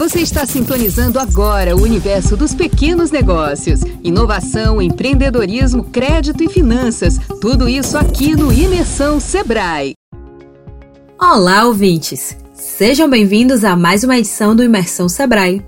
Você está sintonizando agora o universo dos pequenos negócios. Inovação, empreendedorismo, crédito e finanças. Tudo isso aqui no Imersão Sebrae. Olá, ouvintes! Sejam bem-vindos a mais uma edição do Imersão Sebrae.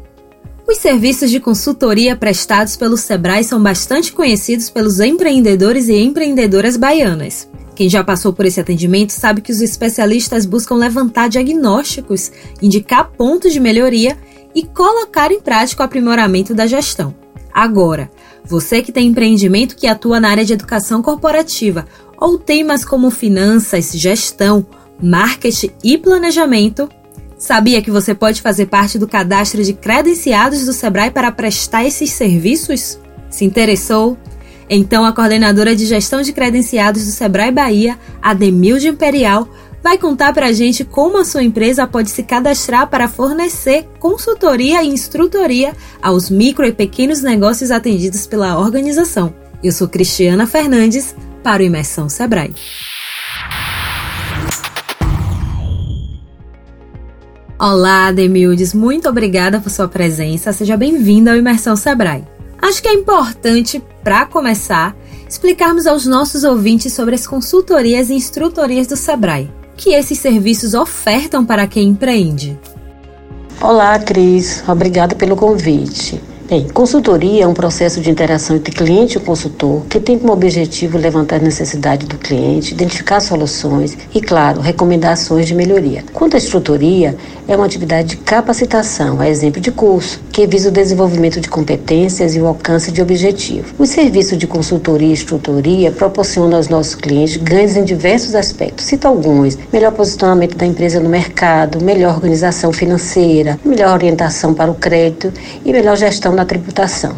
Os serviços de consultoria prestados pelo Sebrae são bastante conhecidos pelos empreendedores e empreendedoras baianas. Quem já passou por esse atendimento sabe que os especialistas buscam levantar diagnósticos, indicar pontos de melhoria e colocar em prática o aprimoramento da gestão. Agora, você que tem empreendimento que atua na área de educação corporativa ou temas como finanças, gestão, marketing e planejamento, sabia que você pode fazer parte do cadastro de credenciados do Sebrae para prestar esses serviços? Se interessou? Então, a coordenadora de gestão de credenciados do Sebrae Bahia, Ademilde Imperial, vai contar para a gente como a sua empresa pode se cadastrar para fornecer consultoria e instrutoria aos micro e pequenos negócios atendidos pela organização. Eu sou Cristiana Fernandes para o Imersão Sebrae. Olá, Demildes, muito obrigada por sua presença. Seja bem-vinda ao Imersão Sebrae. Acho que é importante, para começar, explicarmos aos nossos ouvintes sobre as consultorias e instrutorias do Sebrae, que esses serviços ofertam para quem empreende. Olá, Cris. Obrigada pelo convite. Bem, consultoria é um processo de interação entre cliente e consultor que tem como objetivo levantar as necessidades do cliente, identificar soluções e, claro, recomendações de melhoria. Quanto à instrutoria, é uma atividade de capacitação, a exemplo de curso, que visa o desenvolvimento de competências e o alcance de objetivos. Os serviços de consultoria e instrutoria proporcionam aos nossos clientes ganhos em diversos aspectos. Cito alguns: melhor posicionamento da empresa no mercado, melhor organização financeira, melhor orientação para o crédito e melhor gestão da tributação.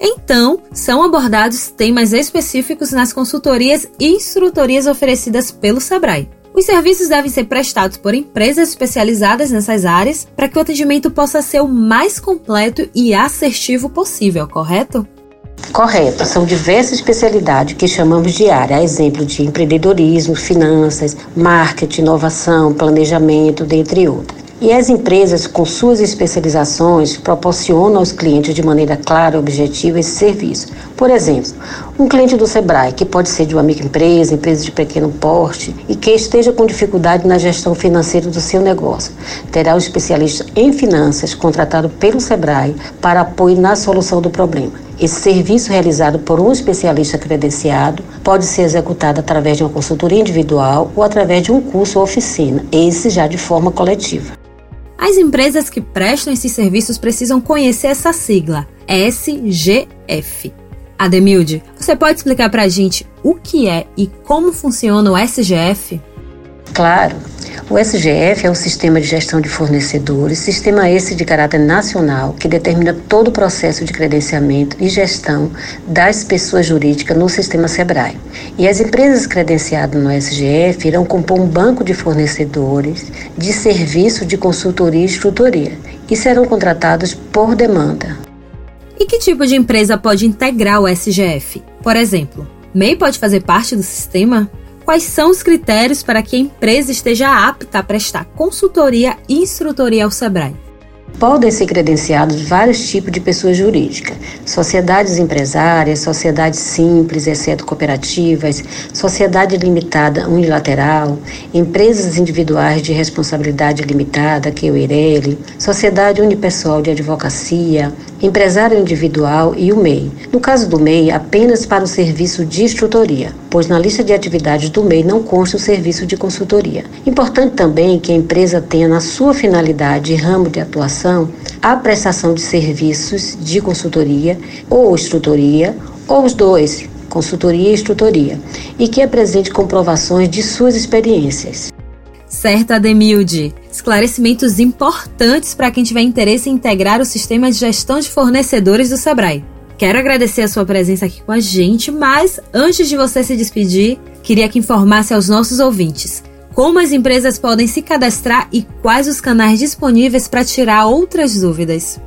Então, são abordados temas específicos nas consultorias e instrutorias oferecidas pelo Sebrae. Os serviços devem ser prestados por empresas especializadas nessas áreas para que o atendimento possa ser o mais completo e assertivo possível, correto? Correto, são diversas especialidades que chamamos de área, a exemplo de empreendedorismo, finanças, marketing, inovação, planejamento, dentre outras. E as empresas, com suas especializações, proporcionam aos clientes de maneira clara objetiva esse serviço. Por exemplo, um cliente do Sebrae, que pode ser de uma microempresa, empresa de pequeno porte, e que esteja com dificuldade na gestão financeira do seu negócio, terá um especialista em finanças contratado pelo Sebrae para apoio na solução do problema. Esse serviço realizado por um especialista credenciado pode ser executado através de uma consultoria individual ou através de um curso ou oficina, esse já de forma coletiva. As empresas que prestam esses serviços precisam conhecer essa sigla, SGF. Ademilde, você pode explicar para a gente o que é e como funciona o SGF? Claro. O SGF é o Sistema de Gestão de Fornecedores, sistema esse de caráter nacional que determina todo o processo de credenciamento e gestão das pessoas jurídicas no sistema SEBRAE. E as empresas credenciadas no SGF irão compor um banco de fornecedores de serviço de consultoria e instrutoria e serão contratados por demanda. E que tipo de empresa pode integrar o SGF? Por exemplo, MEI pode fazer parte do sistema? Quais são os critérios para que a empresa esteja apta a prestar consultoria e instrutoria ao Sebrae. Podem ser credenciados vários tipos de pessoas jurídicas: sociedades empresárias, sociedades simples, exceto cooperativas, sociedade limitada unilateral, empresas individuais de responsabilidade limitada, que é o IRELI, sociedade unipessoal de advocacia, empresário individual e o MEI. No caso do MEI, apenas para o serviço de instrutoria, pois na lista de atividades do MEI não consta o serviço de consultoria. Importante também que a empresa tenha na sua finalidade e ramo de atuação a prestação de serviços de consultoria ou instrutoria, ou os dois, consultoria e instrutoria, e que apresente comprovações de suas experiências. Certo, Ademilde. Esclarecimentos importantes para quem tiver interesse em integrar o sistema de gestão de fornecedores do Sebrae. Quero agradecer a sua presença aqui com a gente, mas antes de você se despedir, queria que informasse aos nossos ouvintes como as empresas podem se cadastrar e quais os canais disponíveis para tirar outras dúvidas.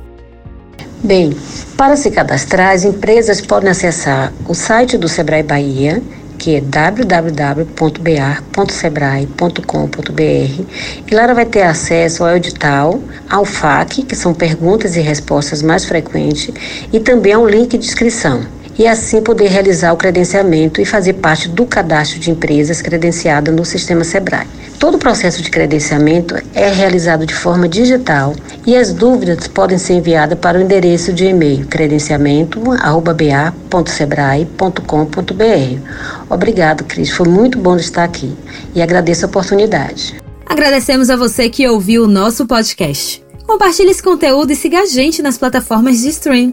Bem, para se cadastrar, as empresas podem acessar o site do Sebrae Bahia que é www.bar.sebrae.com.br e lá ela vai ter acesso ao edital, ao FAQ, que são perguntas e respostas mais frequentes, e também ao link de inscrição e assim poder realizar o credenciamento e fazer parte do cadastro de empresas credenciadas no sistema SEBRAE. Todo o processo de credenciamento é realizado de forma digital e as dúvidas podem ser enviadas para o endereço de e-mail credenciamento@ba.sebrae.com.br. Obrigado, Cris. Foi muito bom estar aqui e agradeço a oportunidade. Agradecemos a você que ouviu o nosso podcast. Compartilhe esse conteúdo e siga a gente nas plataformas de stream.